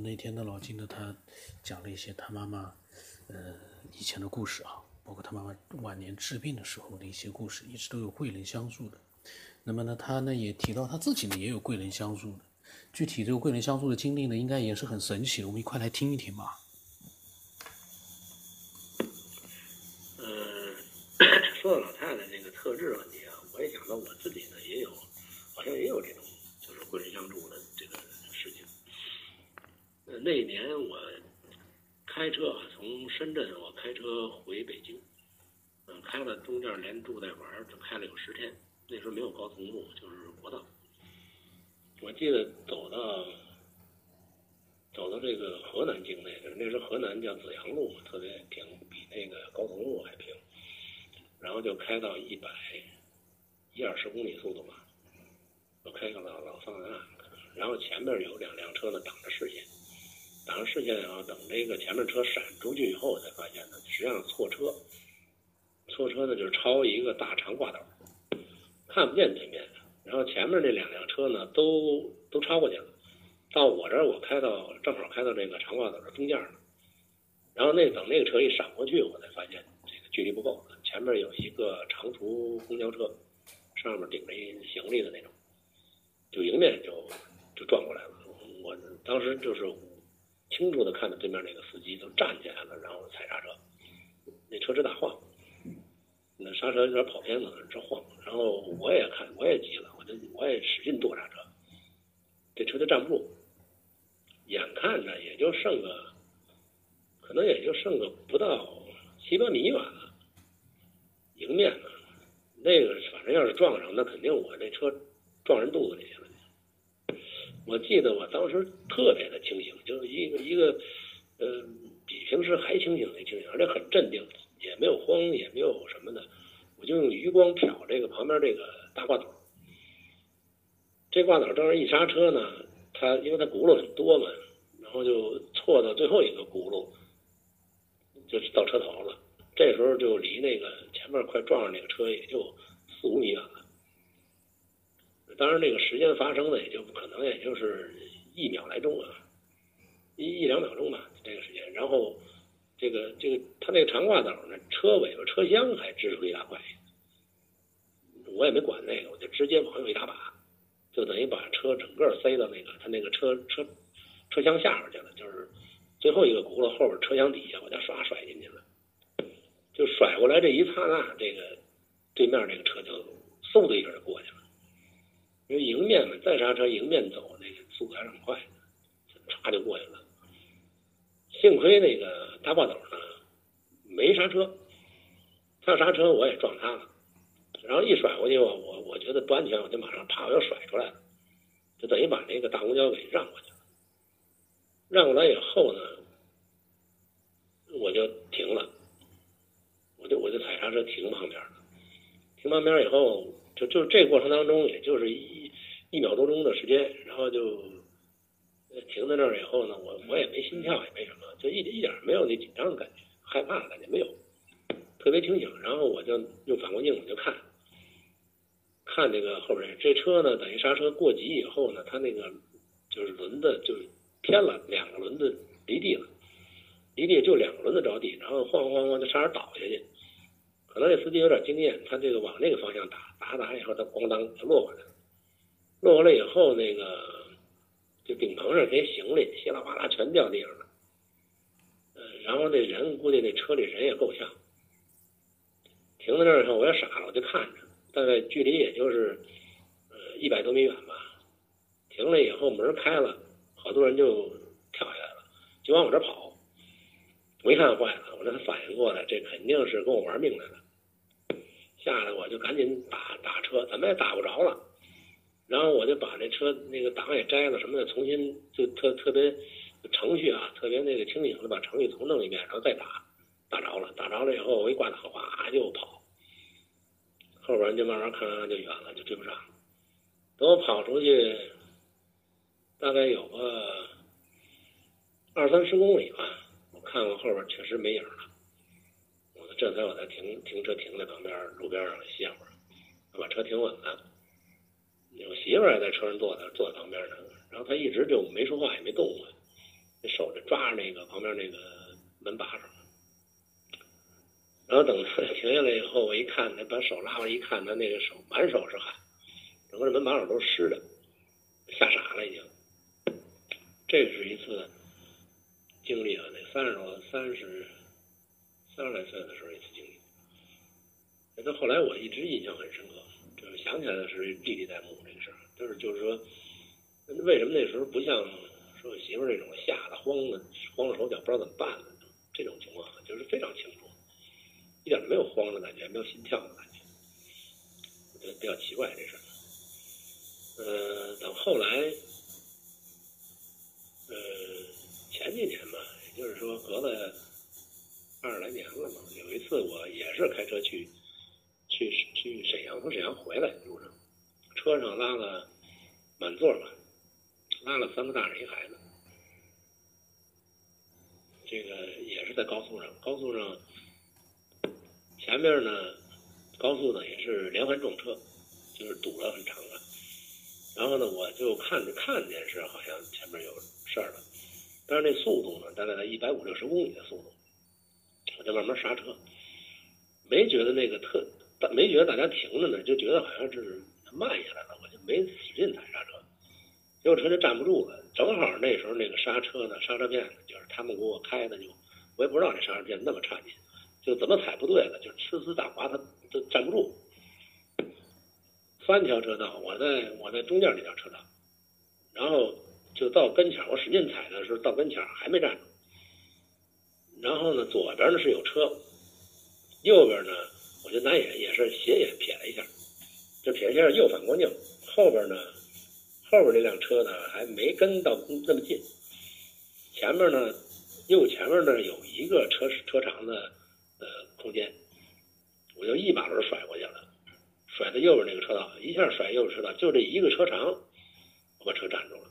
那天呢，老金呢，他讲了一些他妈妈，呃，以前的故事啊，包括他妈妈晚年治病的时候的一些故事，一直都有贵人相助的。那么呢，他呢也提到他自己呢也有贵人相助的。具体这个贵人相助的经历呢，应该也是很神奇的。我们一块来听一听吧。嗯，说到老太太那个特质问题啊，我也想到我自己呢也有，好像也有这种就是贵人相助的。那年我开车从深圳，我开车回北京，嗯，开了中间连住带玩，就开了有十天。那时候没有高速公路，就是国道。我记得走到走到这个河南境内，那时候河南叫紫阳路，特别平，比那个高速公路还平。然后就开到一百一二十公里速度吧，我开个老老桑塔纳，然后前面有两辆车呢挡着视线，挡着视线然后等这个前面车闪出去以后，才发现呢，实际上错车，错车呢就是超一个大长挂斗，看不见对面。然后前面那两辆车呢，都都超过去了，到我这儿我开到正好开到这个长挂斗的中间了，然后那等那个车一闪过去，我才发现这个距离不够，前面有一个长途公交车，上面顶着一行李的那种，就迎面就就撞过来了。我当时就是清楚的看到对面那个司机都站起来了，然后踩刹车，那车直打晃，那刹车有点跑偏了，直晃。然后我也看，我也急了。我就我也使劲跺刹车，这车就站不住。眼看着也就剩个，可能也就剩个不到七八米远了。迎面呢，那个反正要是撞上，那肯定我这车撞人肚子里去。我记得我当时特别的清醒，就是一个一个，呃，比平时还清醒的清醒，而且很镇定，也没有慌，也没有什么的。我就用余光瞟这个旁边这个大挂斗。这挂斗当时一刹车呢，它因为它轱辘很多嘛，然后就错到最后一个轱辘，就到车头了。这时候就离那个前面快撞上那个车也就四五米远了。当然，这个时间发生的也就可能也就是一秒来钟啊，一一两秒钟吧，这个时间。然后这个这个它那个长挂斗呢，车尾巴车厢还支出一大块，我也没管那个，我就直接往右一打把。就等于把车整个塞到那个他那个车车车厢下边去了，就是最后一个轱辘后边车厢底下，我就唰甩进去了。就甩过来这一刹那，这个对面这个车就嗖的一下就过去了。因为迎面嘛，再刹车迎面走，那个速度还是很快的，唰就过去了。幸亏那个大挂斗呢没刹车，他要刹车我也撞他了。然后一甩过去，我我我觉得不安全，我就马上啪我又甩出来了，就等于把那个大公交给让过去了。让过来以后呢，我就停了，我就我就踩刹车停旁边了。停旁边以后，就就这过程当中，也就是一一秒多钟的时间，然后就停在那儿以后呢，我我也没心跳，也没什么，就一一点没有那紧张的感觉，害怕的感觉没有，特别清醒。然后我就用反光镜我就看。看这个后边这车呢，等于刹车过急以后呢，它那个就是轮子就偏了，两个轮子离地了，离地就两个轮子着地，然后晃晃晃就差点倒下去。可能这司机有点经验，他这个往那个方向打，打打以后他咣当就落回来了。落回来以后，那个就顶棚上这些行李稀里哗啦全掉地上了。嗯，然后那人估计那车里人也够呛。停在那儿以后，我也傻了，我就看着。大概距离也就是，呃，一百多米远吧。停了以后，门开了，好多人就跳下来了，就往我这跑。我一看坏了，我这才反应过来，这肯定是跟我玩命来了。下来我就赶紧打打车，怎么也打不着了。然后我就把这车那个档也摘了，什么的，重新就特特别程序啊，特别那个清醒的把程序重弄一遍，然后再打，打着了，打着了以后，我一挂档，哗就跑。后边就慢慢看看就远了，就追不上。等我跑出去，大概有个二三十公里吧，我看看后边确实没影了。这才我才停停车停在旁边路边上歇会儿，把车停稳了。我媳妇儿也在车上坐着，坐在旁边呢。然后她一直就没说话，也没动过。那手就抓着那个旁边那个门把手，然后等他 停下来以后，我一看，他把手拉过来一看，他那个手满手是汗，整个这门把手都是湿的，吓傻了已经。这是一次经历啊，那三十多、三十、三十来岁的时候一次经历。那到后来我一直印象很深刻，就是想起来的是历历在目这个事儿，就是就是说，为什么那时候不像说我媳妇儿这种吓得慌的慌了手脚不知道怎么办了，这种情况就是非常清楚，一点没有慌的感觉，没有心跳的感觉，我觉得比较奇怪这事儿。呃，等后来，呃，前几年吧，也就是说隔了二十来年了嘛，有一次我也是开车去。去去沈阳，从沈阳回来路上，车上拉了满座嘛，拉了三个大人一孩子。这个也是在高速上，高速上前面呢，高速呢也是连环撞车，就是堵了很长了。然后呢，我就看着看见是好像前面有事儿了，但是那速度呢，大概在一百五六十公里的速度，就慢慢刹车，没觉得那个特。没觉得大家停着呢，就觉得好像是慢下来了，我就没使劲踩刹车，结果车就站不住了。正好那时候那个刹车呢，刹车片，就是他们给我开的，就我也不知道这刹车片那么差劲，就怎么踩不对了，就呲呲打滑，它都站不住。三条车道，我在我在中间那条车道，然后就到跟前，我使劲踩的时候到跟前还没站住。然后呢，左边呢是有车，右边呢。我就拿眼也是斜眼瞥了一下，就瞥一下右反光镜，后边呢，后边这辆车呢还没跟到那么近，前面呢，右前面呢有一个车车长的呃空间，我就一把轮甩过去了，甩到右边那个车道，一下甩右边车道，就这一个车长，我把车占住了，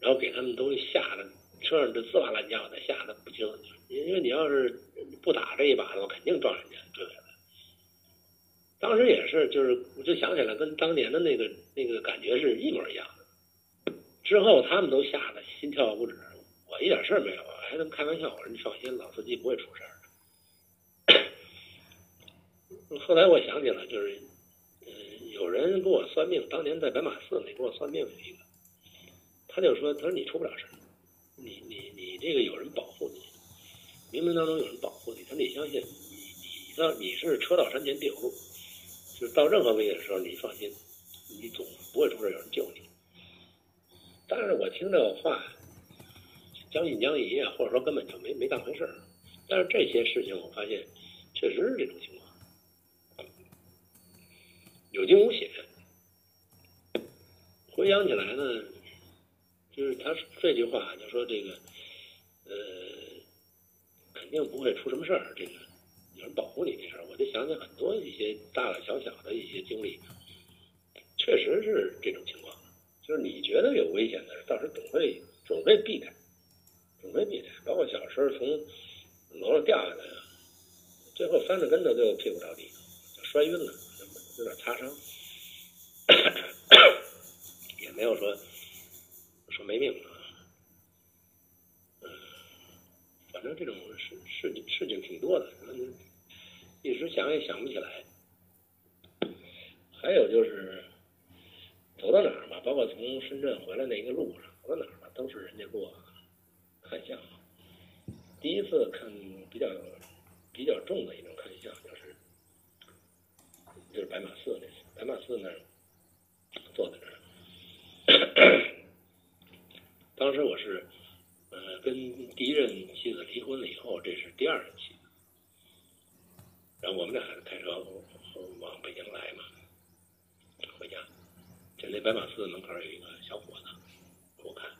然后给他们都吓得车上这滋哇乱叫的，吓得不轻，因为你要是不打这一把的话，肯定撞人家。对当时也是，就是我就想起来，跟当年的那个那个感觉是一模一样的。之后他们都吓得心跳不止，我一点事儿没有，还能开玩笑，我说你放心，老司机不会出事儿的。后来我想起来，就是，嗯，有人给我算命，当年在白马寺里给我算命有一个，他就说，他说你出不了事儿，你你你这个有人保护你，冥冥当中有人保护你，他得相信，你你到你是车到山前必有路。就是到任何危险的时候，你放心，你总不会出事，有人救你。但是我听这话，将信将疑啊，或者说根本就没没当回事儿。但是这些事情，我发现确实是这种情况，有惊无险。回想起来呢，就是他这句话，就说这个，呃，肯定不会出什么事儿，这个。有人保护你这事儿，我就想起很多一些大大小小的一些经历，确实是这种情况。就是你觉得有危险的，到时总会总会避开，总会避开。包括小时候从楼上掉下来，最后翻着跟头就屁股着地，就摔晕了，有点擦伤，也没有说说没命啊。嗯，反正这种事事情事情挺多的。一时想也想不起来。还有就是走到哪儿嘛，包括从深圳回来那一个路上，走到哪儿嘛，都是人家给我看相。第一次看比较比较重的一种看相，就是就是白马寺那，白马寺那儿坐在那儿。当时我是呃跟第一任妻子离婚了以后，这是第二任妻子。然后我们俩开车往北京来嘛，回家，在那白马寺门口有一个小伙子我看，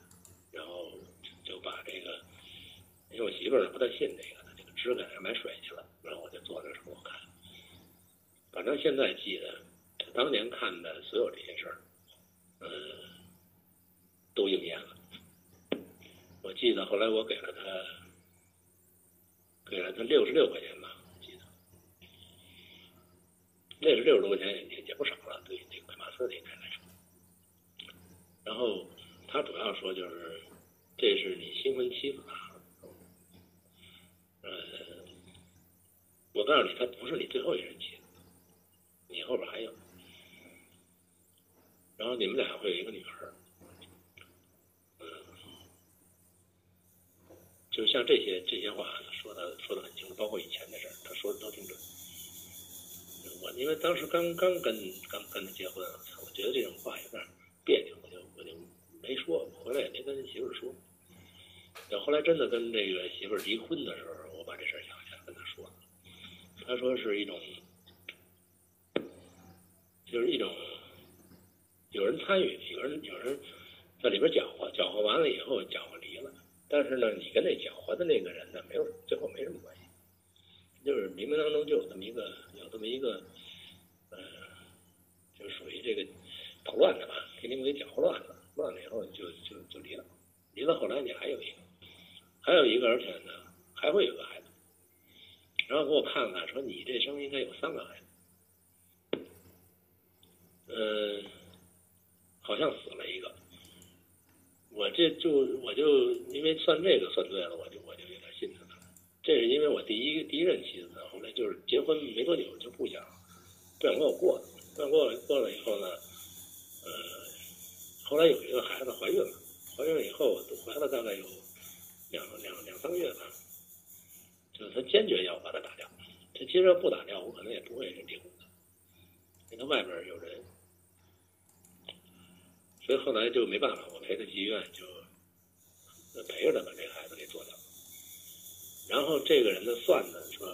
然后就把这个，因为我媳妇儿不太信这个，这个支给他买水去了，然后我就坐那儿给我看。反正现在记得，当年看的所有这些事儿，嗯，都应验了。我记得后来我给了他，给了他六十六块钱吧。记得那是六十多块钱也也不少了，对那个白马寺这一带来说。然后他主要说就是，这是你新婚妻子的孩儿。呃，我告诉你，她不是你最后一任妻子，你后边还有。然后你们俩会有一个女儿。就像这些这些话说的说的很清楚，包括以前的事儿，他说的都挺准。我因为当时刚刚跟刚跟他结婚，我觉得这种话有点别扭，我就我就没说，回来也没跟媳妇说。等后来真的跟这个媳妇离婚的时候，我把这事儿想起来跟他说了。他说是一种，就是一种有人参与，有人有人在里边搅和，搅和完了以后搅和。但是呢，你跟那搅和的那个人呢，没有最后没什么关系，就是冥冥当中就有这么一个有这么一个。就属于这个捣乱的吧，给你们给搅和乱了，乱了以后就就就离了，离了后来你还有一个，还有一个，而且呢还会有个孩子，然后给我看看说你这生应该有三个孩子，嗯，好像死了一个，我这就我就因为算这个算对了，我就我就有点心疼他，这是因为我第一第一任妻子，后来就是结婚没多久就不想不想跟我过了。不想过了过了以后呢，呃，后来有一个孩子怀孕了，怀孕了以后怀了大概有两两两三个月吧，就是他坚决要把他打掉。他其实不打掉，我可能也不会离婚的，因为外边有人，所以后来就没办法，我陪他去医院，就陪着他把这孩子给做掉。然后这个人呢算呢说，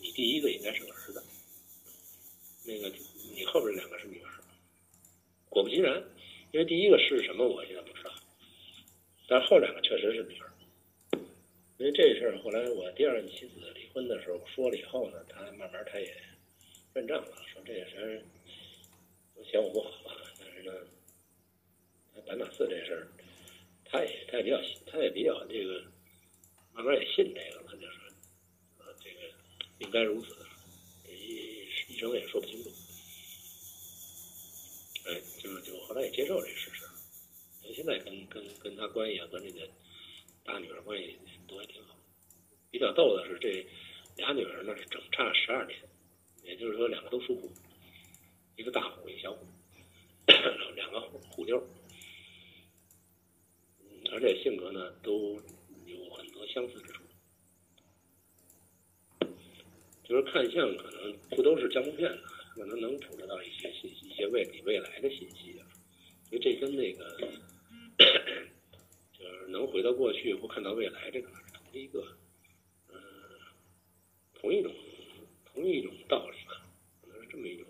你第一个应该是个儿子，那个。你后边两个是女儿，果不其然，因为第一个是什么我现在不知道，但后两个确实是女儿。因为这事儿后来我第二任妻子离婚的时候说了以后呢，他慢慢他也认账了，说这个事都嫌我不好吧，但是呢，白马寺这事儿，他也他也比较他也比较这个，慢慢也信这个了，就说呃这个应该如此，医医生也说不清楚。哎，就就后来也接受这事实，现在跟跟跟他关系啊，跟这个大女儿关系都还挺好。比较逗的是，这俩女儿呢是整差十二年，也就是说两个都属虎，一个大虎，一个小虎，两个虎妞，而且性格呢都有很多相似之处。就是看相可能不都是江湖片子。可能能捕捉到一些信息，一些未你未来的信息啊，因为这跟那个 就是能回到过去或看到未来，这个是同一个，呃，同一种同一种道理吧，可能是这么一种，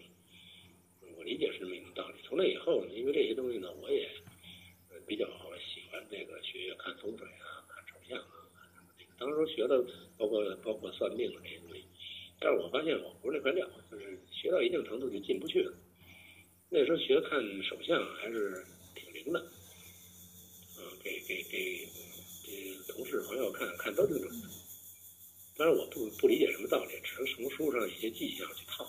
我理解是这么一种道理。从那以后呢，因为这些东西呢，我也比较这个学看风水啊，看手相啊，什么那个当时学的包括包括算命的这些东西。但是我发现我不是那块料，就是学到一定程度就进不去了。那时候学看手相还是挺灵的，嗯，给给给给同事朋友看看都挺准的。但是我不不理解什么道理，只能从书上一些迹象去套。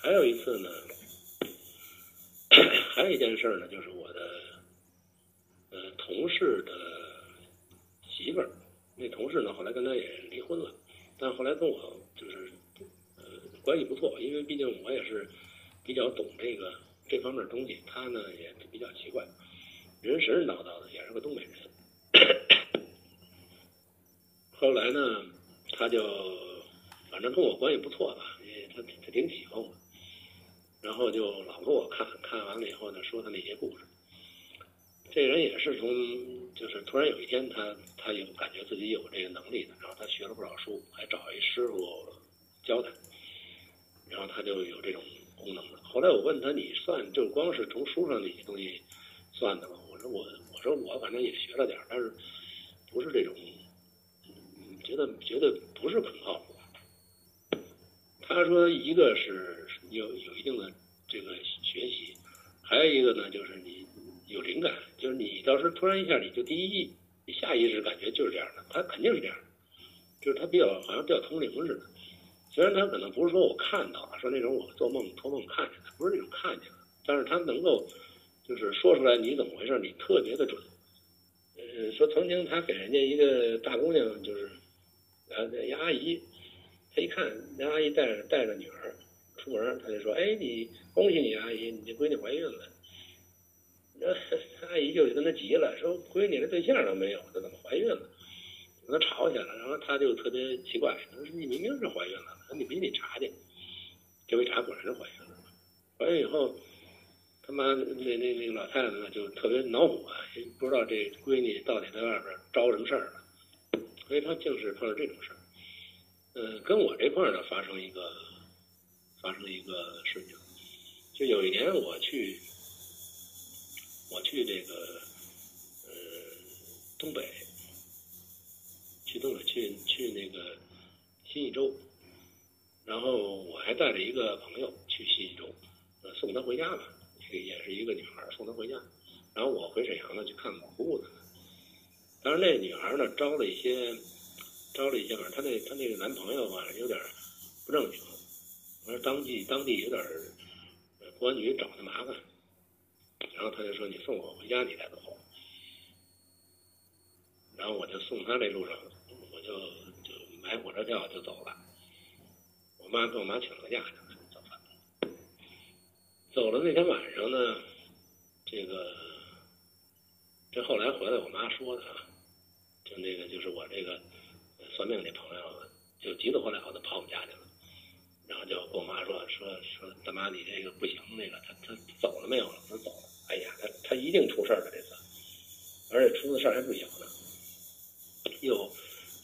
还有一次呢，还有一件事呢，就是我的同事的媳妇儿，那同事呢后来跟他也离婚了。但后来跟我就是呃关系不错，因为毕竟我也是比较懂这个这方面东西。他呢也比较奇怪，人神神叨叨的，也是个东北人。后来呢，他就反正跟我关系不错吧，因为他他挺喜欢我，然后就老给我看看完了以后呢，说他那些故事。这人也是从，就是突然有一天，他他有感觉自己有这个能力的，然后他学了不少书，还找一师傅教他，然后他就有这种功能了。后来我问他，你算就光是从书上那些东西算的吗？我说我我说我反正也学了点，但是不是这种，觉得觉得不是很靠谱。他说一个是有有一定的这个学习，还有一个呢就是你。有灵感，就是你到时候突然一下，你就第一，下意识感觉就是这样的，他肯定是这样的，就是他比较好像比较通灵似的。虽然他可能不是说我看到了，说那种我做梦托梦看见的，不是那种看见的，但是他能够就是说出来你怎么回事，你特别的准。呃，说曾经他给人家一个大姑娘，就是呃那阿姨，他一看那阿姨带着带着女儿出门，他就说：“哎，你恭喜你阿姨，你这闺女怀孕了。”那阿姨就跟他急了，说：“闺女连对象都没有，她怎么怀孕了？”跟他吵起来了，然后他就特别奇怪，他说：“你明明是怀孕了，你必须得查去。”结果一查，果然是怀孕了。怀孕以后。他妈那那那个老太太呢，就特别恼火，不知道这闺女到底在外边招什么事儿了，所以她净是碰上这种事儿。嗯，跟我这块儿呢发生一个发生一个事情，就有一年我去我去这个呃东北，去东北去去那个新义州，然后我还带着一个朋友去新义州，呃送她回家嘛。也是一个女孩送她回家，然后我回沈阳呢去看老姑姑呢。但是那女孩呢招了一些，招了一些，反正她那她那个男朋友吧有点不正经，我说当地当地有点公安局找她麻烦，然后他就说你送我回家你再走。然后我就送他这路上，我就就买火车票就走了。我妈跟我妈请了个假。走了那天晚上呢，这个这后来回来我妈说的啊，就那个就是我这个算命那朋友就急得火燎的跑我们家去了，然后就跟我妈说说说大妈你这个不行，那个他他走了没有了？他走了，哎呀，他他一定出事儿了这次，而且出的事儿还不小呢，又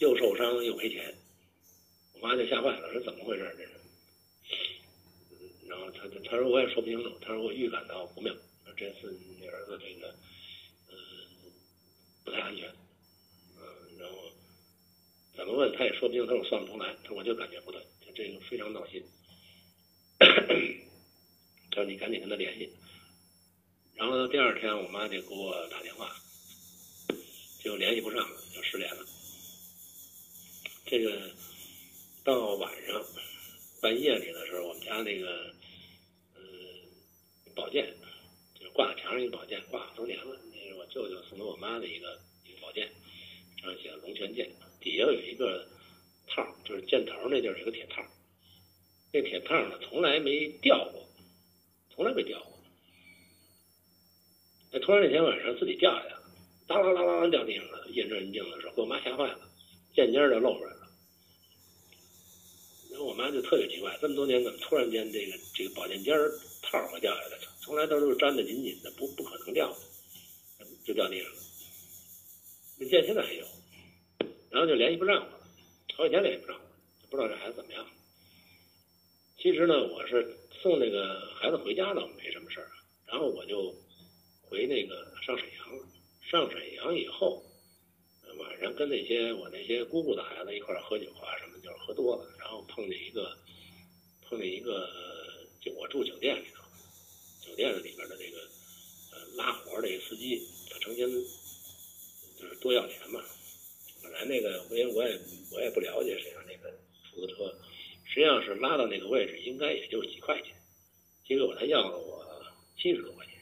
又受伤又赔钱，我妈就吓坏了，说怎么回事这是？然后他他说我也说不清楚，他说我预感到不妙，这次你儿子这个，嗯，不太安全，嗯，然后怎么问他也说不清，他说算不出来，他说我就感觉不对，这个非常闹心，他说你赶紧跟他联系，然后呢第二天我妈就给我打电话，就联系不上了，就失联了，这个到晚上半夜里的时候，我们家那个。宝剑，就是挂墙上一个宝剑，挂好多年了。那是我舅舅送给我妈的一个一个宝剑，上写“龙泉剑”，底下有一个套，就是箭头那地儿有个铁套。那铁套呢，从来没掉过，从来没掉过。那突然那天晚上自己掉下来了，当啷啷啷啷掉地上了，验证人静的时候，给我妈吓坏了，箭尖就露出来了。然后我妈就特别奇怪，这么多年怎么突然间这个这个宝剑尖儿？套会掉下来了，从来都是粘的紧紧的，不不可能掉的，就掉地上了。那剑现在还有，然后就联系不上了，好几天联系不上我，不知道这孩子怎么样。其实呢，我是送那个孩子回家倒没什么事儿，然后我就回那个上沈阳了。上沈阳以后，晚上跟那些我那些姑姑的孩子一块儿喝酒啊什么，就是喝多了，然后碰见一个碰见一个，就我住酒店里头，酒。店里边的这个呃拉活的一个司机，他成天就是多要钱嘛。那个因为我也我也不了解沈阳那个出租车，实际上是拉到那个位置应该也就几块钱，结果他要了我七十多块钱，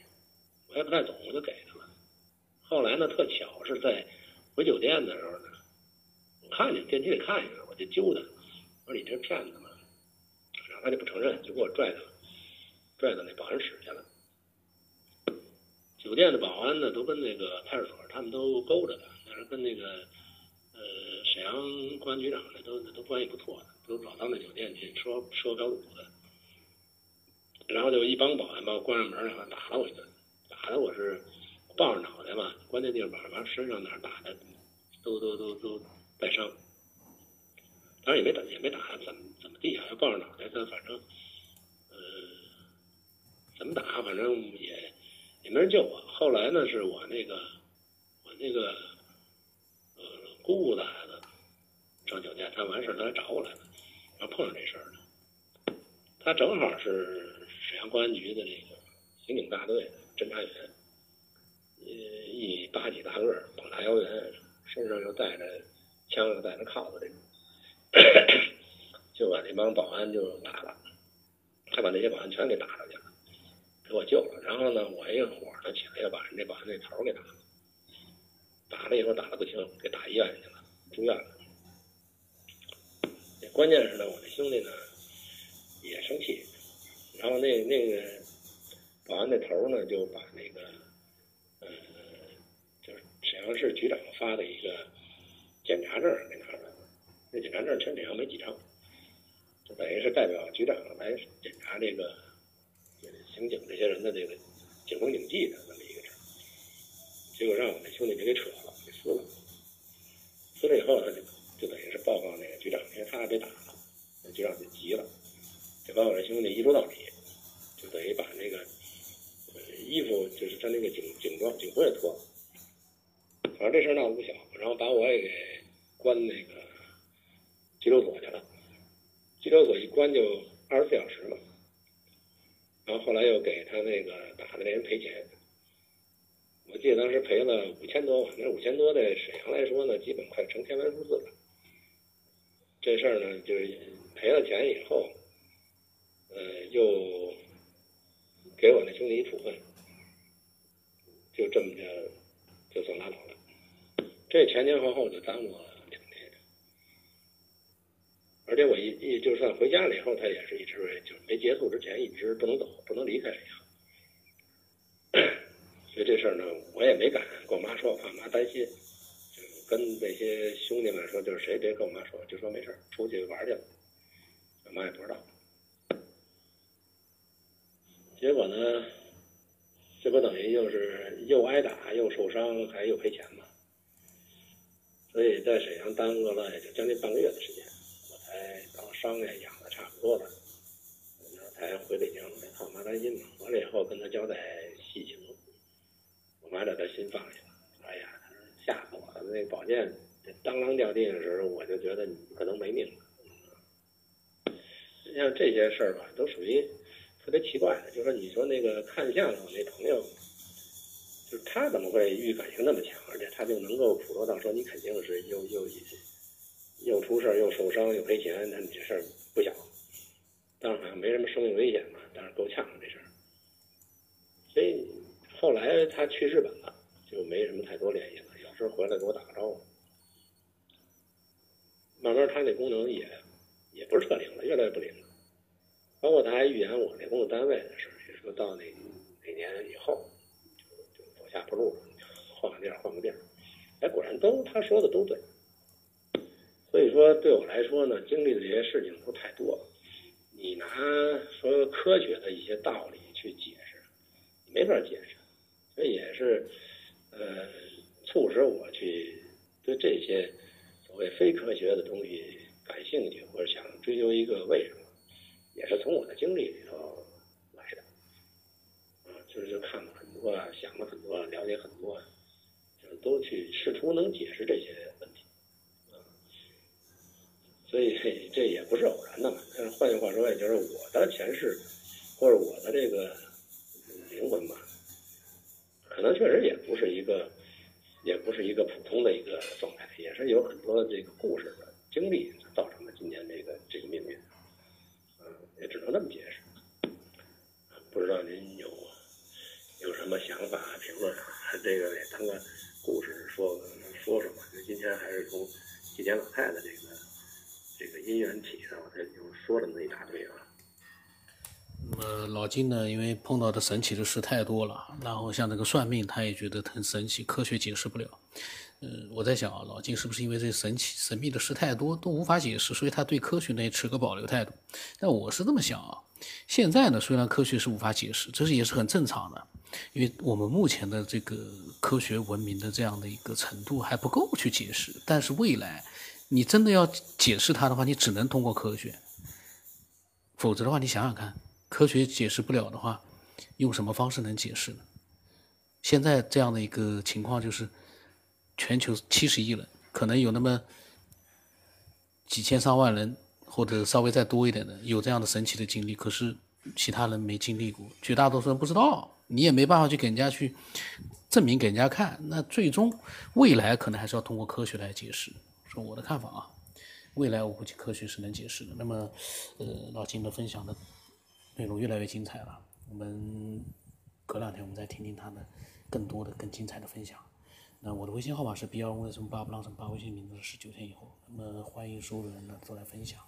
我也不太懂，我就给他了。后来呢，特巧是在回酒店的时候呢，我看见电梯里看见了，我就揪他，我说你这是骗子嘛？然后他就不承认，就给我拽到拽到那保安室去了。酒店的保安呢，都跟那个派出所，他们都勾着的，那是跟那个呃沈阳公安局长的都都关系不错的，都老到那酒店去说说标赌的。然后就一帮保安把我关上门来了，打了我一顿，打的我是抱着脑袋嘛，关键地方完身上哪打的都都都都带伤，当然也没打也没打怎么怎么地啊，要抱着脑袋，他反正呃怎么打，反正也。也没人救我。后来呢，是我那个我那个姑姑的孩子上酒店，他完事儿他来找我来了，然后碰上这事儿了。他正好是沈阳公安局的这个刑警大队的侦查员，呃一八几大个，膀大腰圆，身上又带着枪又带着铐子这种，就把那帮保安就打了，他把那些保安全给打了去了。给我救了，然后呢，我一个火呢起来要把人家保安那头给打了，打了了以后打的不轻，给打医院去了，住院了。关键是呢，我那兄弟呢也生气，然后那那个保安那头呢就把那个呃，就是沈阳市局长发的一个检查证给拿出来了。那检查证全沈阳没几张，就等于是代表局长来检查这个刑警这些人的这个警风警纪的。结果让我那兄弟给给扯了，给撕了。撕了以后，他就就等于是报告那个局长，因为他还被打了，那局长就急了，就把我这兄弟一撸到底，就等于把那个衣服，就是他那个警警装警服也脱了。反正这事闹得不小，然后把我也给关那个拘留所去了。拘留所一关就二十四小时嘛，然后后来又给他那个打的那人赔钱。我记得当时赔了五千多万，那五千多在沈阳来说呢，基本快成天文数字了。这事儿呢，就是赔了钱以后，呃，又给我那兄弟一处分，就这么着就算拉倒了。这前前后后就耽误了两天，而且我一一就算回家了以后，他也是一直就没结束之前一直不能走，不能离开沈阳。所以这事儿呢，我也没敢跟我妈说，怕我妈担心。就跟那些兄弟们说，就是谁别跟我妈说，就说没事儿，出去玩去了。我妈也不知道。结果呢，这不等于就是又挨打又受伤，还又赔钱嘛。所以在沈阳耽搁了也就将近半个月的时间，我才把伤也养的差不多了，才回北京。怕我妈担心嘛，完了以后跟她交代。心放下了。哎呀，他说吓死我了！那宝剑当啷掉地上的时候，我就觉得你可能没命了。像这些事儿吧，都属于特别奇怪的。就说你说那个看相声那朋友，就是他怎么会预感性那么强，而且他就能够捕捉到说你肯定是又又又出事又受伤又赔钱，那你这事儿不小。但是好像没什么生命危险嘛，但是够呛这事儿。所以。后来他去日本了，就没什么太多联系了。有时候回来给我打个招呼。慢慢他那功能也也不是特灵了，越来越不灵了。包括他还预言我那工作单位的事也说到那哪年以后就就走下坡路了，换个地儿换个地儿。哎，果然都他说的都对。所以说对我来说呢，经历的这些事情都太多。你拿说科学的一些道理去解释，没法解释。这也是，呃，促使我去对这些所谓非科学的东西感兴趣，或者想追究一个为什么，也是从我的经历里头来的。啊，就是看了很多，想了很多，了解很多，就都去试图能解释这些问题。啊，所以 这也不是偶然的嘛。但是换句话说，也就是我的前世，或者我的这个灵魂吧。可能确实也不是一个，也不是一个普通的一个状态，也是有很多这个故事的经历造成了今天这个这个命运，嗯，也只能这么解释。不知道您有有什么想法评论？这个也当个故事说说说吧。就今天还是从祭奠老太太这个这个因缘起的，我这就说了那么一大堆啊。那么老金呢？因为碰到的神奇的事太多了，然后像这个算命，他也觉得很神奇，科学解释不了。嗯，我在想啊，老金是不是因为这神奇神秘的事太多，都无法解释，所以他对科学呢也持个保留态度？但我是这么想啊，现在呢，虽然科学是无法解释，这是也是很正常的，因为我们目前的这个科学文明的这样的一个程度还不够去解释。但是未来，你真的要解释它的话，你只能通过科学，否则的话，你想想看。科学解释不了的话，用什么方式能解释呢？现在这样的一个情况就是，全球七十亿人，可能有那么几千上万人，或者稍微再多一点的，有这样的神奇的经历，可是其他人没经历过，绝大多数人不知道，你也没办法去给人家去证明给人家看。那最终未来可能还是要通过科学来解释，说我的看法啊，未来我估计科学是能解释的。那么，呃，老金的分享的。内容越来越精彩了，我们隔两天我们再听听他的更多的、更精彩的分享。那我的微信号码是 B 二五什么八不浪什么八，微信名字是十九天以后。那么欢迎所有的人呢都来分享。